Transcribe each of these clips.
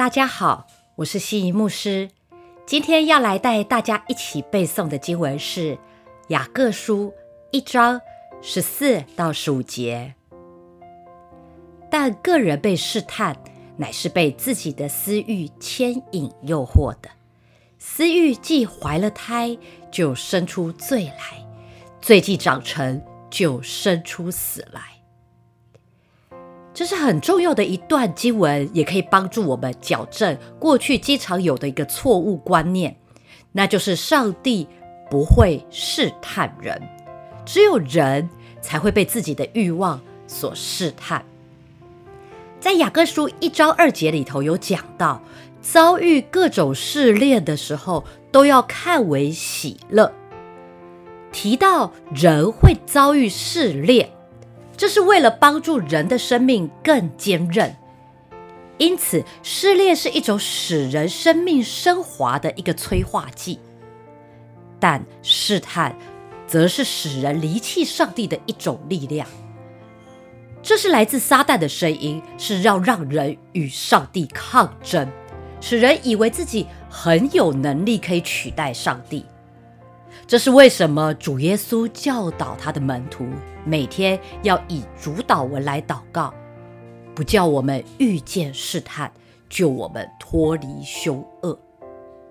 大家好，我是西仪牧师。今天要来带大家一起背诵的经文是《雅各书》一章十四到十五节。但个人被试探，乃是被自己的私欲牵引诱惑的。私欲既怀了胎，就生出罪来；罪既长成，就生出死来。这是很重要的一段经文，也可以帮助我们矫正过去经常有的一个错误观念，那就是上帝不会试探人，只有人才会被自己的欲望所试探。在雅各书一章二节里头有讲到，遭遇各种试炼的时候，都要看为喜乐。提到人会遭遇试炼。这是为了帮助人的生命更坚韧，因此失恋是一种使人生命升华的一个催化剂。但试探，则是使人离弃上帝的一种力量。这是来自撒旦的声音，是要让人与上帝抗争，使人以为自己很有能力可以取代上帝。这是为什么主耶稣教导他的门徒每天要以主导文来祷告，不叫我们遇见试探，救我们脱离凶恶。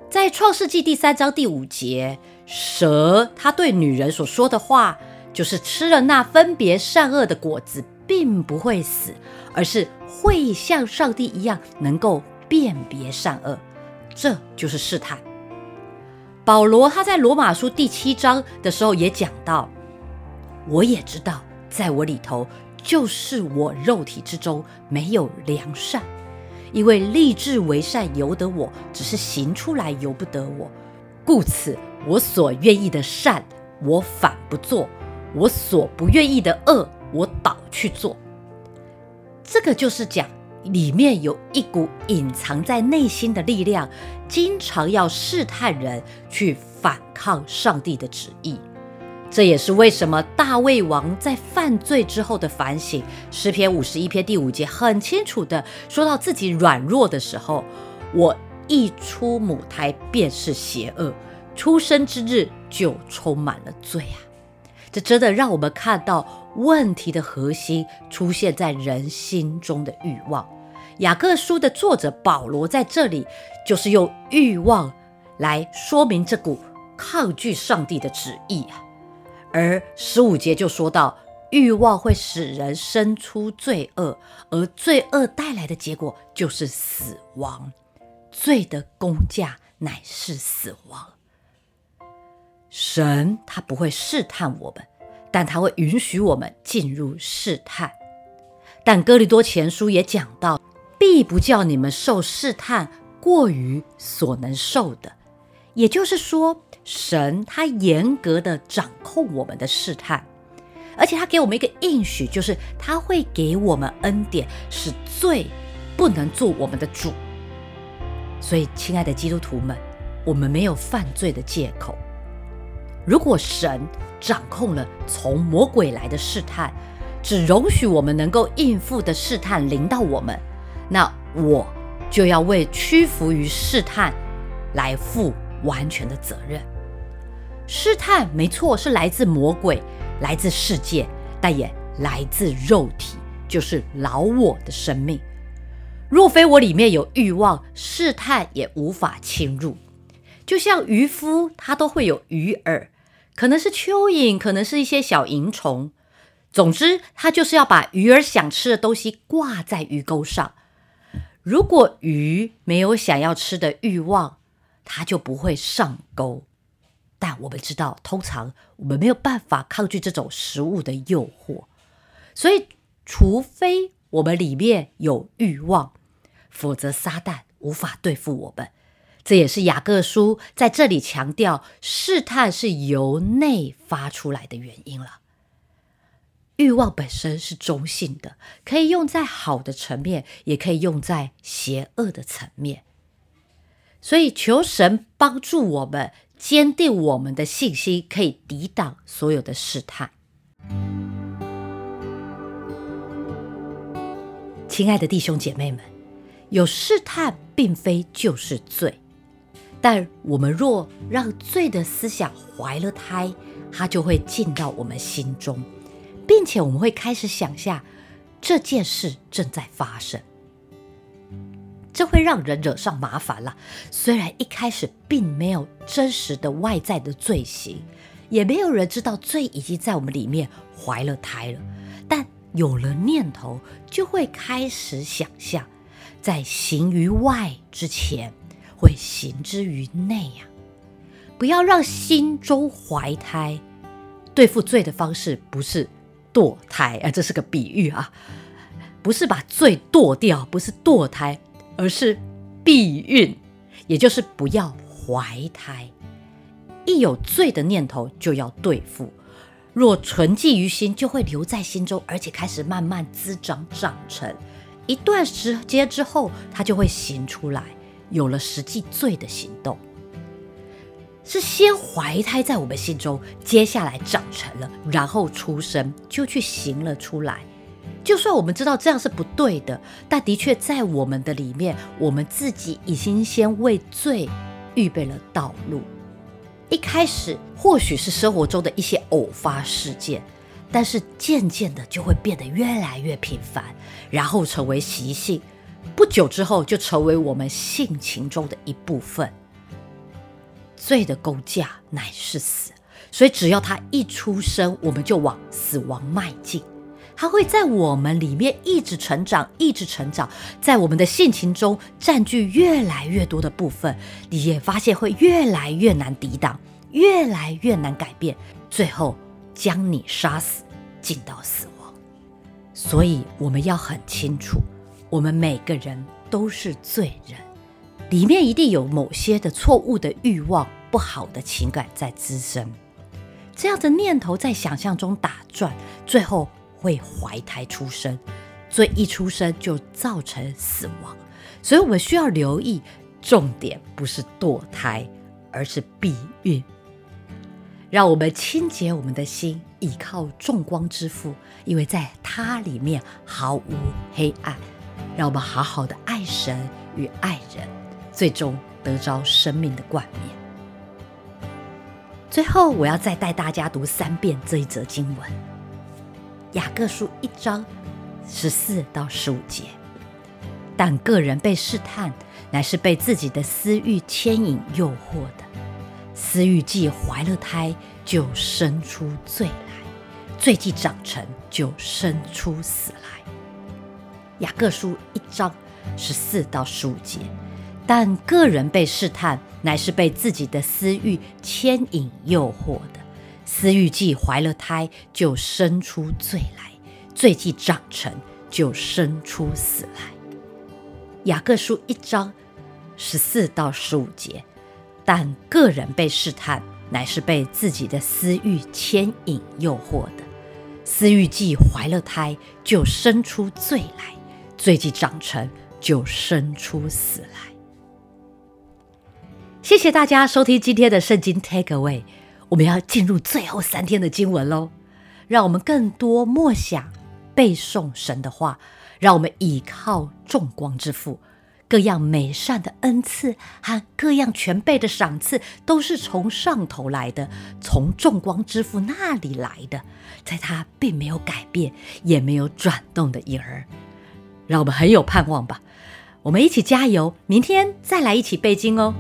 在创世纪第三章第五节，蛇他对女人所说的话，就是吃了那分别善恶的果子，并不会死，而是会像上帝一样能够辨别善恶。这就是试探。保罗他在罗马书第七章的时候也讲到，我也知道，在我里头就是我肉体之中没有良善，因为立志为善由得我，只是行出来由不得我。故此，我所愿意的善，我反不做；我所不愿意的恶，我倒去做。这个就是讲。里面有一股隐藏在内心的力量，经常要试探人去反抗上帝的旨意。这也是为什么大卫王在犯罪之后的反省，诗篇五十一篇第五节很清楚的说到自己软弱的时候，我一出母胎便是邪恶，出生之日就充满了罪啊！这真的让我们看到。问题的核心出现在人心中的欲望。雅各书的作者保罗在这里就是用欲望来说明这股抗拒上帝的旨意啊。而十五节就说到，欲望会使人生出罪恶，而罪恶带来的结果就是死亡。罪的工价乃是死亡。神他不会试探我们。但他会允许我们进入试探，但哥林多前书也讲到，必不叫你们受试探过于所能受的。也就是说，神他严格的掌控我们的试探，而且他给我们一个应许，就是他会给我们恩典，使罪不能做我们的主。所以，亲爱的基督徒们，我们没有犯罪的借口。如果神掌控了从魔鬼来的试探，只容许我们能够应付的试探临到我们，那我就要为屈服于试探来负完全的责任。试探没错，是来自魔鬼，来自世界，但也来自肉体，就是老我的生命。若非我里面有欲望，试探也无法侵入。就像渔夫，他都会有鱼饵。可能是蚯蚓，可能是一些小蝇虫。总之，它就是要把鱼儿想吃的东西挂在鱼钩上。如果鱼没有想要吃的欲望，它就不会上钩。但我们知道，通常我们没有办法抗拒这种食物的诱惑，所以，除非我们里面有欲望，否则撒旦无法对付我们。这也是雅各书在这里强调试探是由内发出来的原因了。欲望本身是中性的，可以用在好的层面，也可以用在邪恶的层面。所以求神帮助我们坚定我们的信心，可以抵挡所有的试探。亲爱的弟兄姐妹们。有试探，并非就是罪。但我们若让罪的思想怀了胎，它就会进到我们心中，并且我们会开始想象这件事正在发生。这会让人惹上麻烦了。虽然一开始并没有真实的外在的罪行，也没有人知道罪已经在我们里面怀了胎了，但有了念头，就会开始想象，在行于外之前。会行之于内呀！不要让心中怀胎。对付罪的方式不是堕胎啊，这是个比喻啊，不是把罪堕掉，不是堕胎，而是避孕，也就是不要怀胎。一有罪的念头就要对付，若存记于心，就会留在心中，而且开始慢慢滋长长成。一段时间之后，它就会行出来。有了实际罪的行动，是先怀胎在我们心中，接下来长成了，然后出生就去行了出来。就算我们知道这样是不对的，但的确在我们的里面，我们自己已经先为罪预备了道路。一开始或许是生活中的一些偶发事件，但是渐渐的就会变得越来越频繁，然后成为习性。不久之后，就成为我们性情中的一部分。罪的构架乃是死，所以只要他一出生，我们就往死亡迈进。他会在我们里面一直成长，一直成长，在我们的性情中占据越来越多的部分。你也发现会越来越难抵挡，越来越难改变，最后将你杀死，进到死亡。所以我们要很清楚。我们每个人都是罪人，里面一定有某些的错误的欲望、不好的情感在滋生。这样的念头在想象中打转，最后会怀胎出生。罪一出生就造成死亡，所以我们需要留意，重点不是堕胎，而是避孕。让我们清洁我们的心，倚靠众光之父，因为在它里面毫无黑暗。让我们好好的爱神与爱人，最终得着生命的冠冕。最后，我要再带大家读三遍这一则经文：雅各书一章十四到十五节。但个人被试探，乃是被自己的私欲牵引诱惑的；私欲既怀了胎，就生出罪来；罪既长成，就生出死来。雅各书一章十四到十五节，但个人被试探，乃是被自己的私欲牵引诱惑的。私欲既怀了胎，就生出罪来；罪既长成，就生出死来。雅各书一章十四到十五节，但个人被试探，乃是被自己的私欲牵引诱惑的。私欲既怀了胎，就生出罪来。最既长成，就生出死来。谢谢大家收听今天的圣经 Take Away，我们要进入最后三天的经文喽。让我们更多默想、背诵神的话，让我们倚靠众光之父，各样美善的恩赐和各样全备的赏赐，都是从上头来的，从众光之父那里来的，在他并没有改变，也没有转动的影儿。让我们很有盼望吧！我们一起加油，明天再来一起背经哦。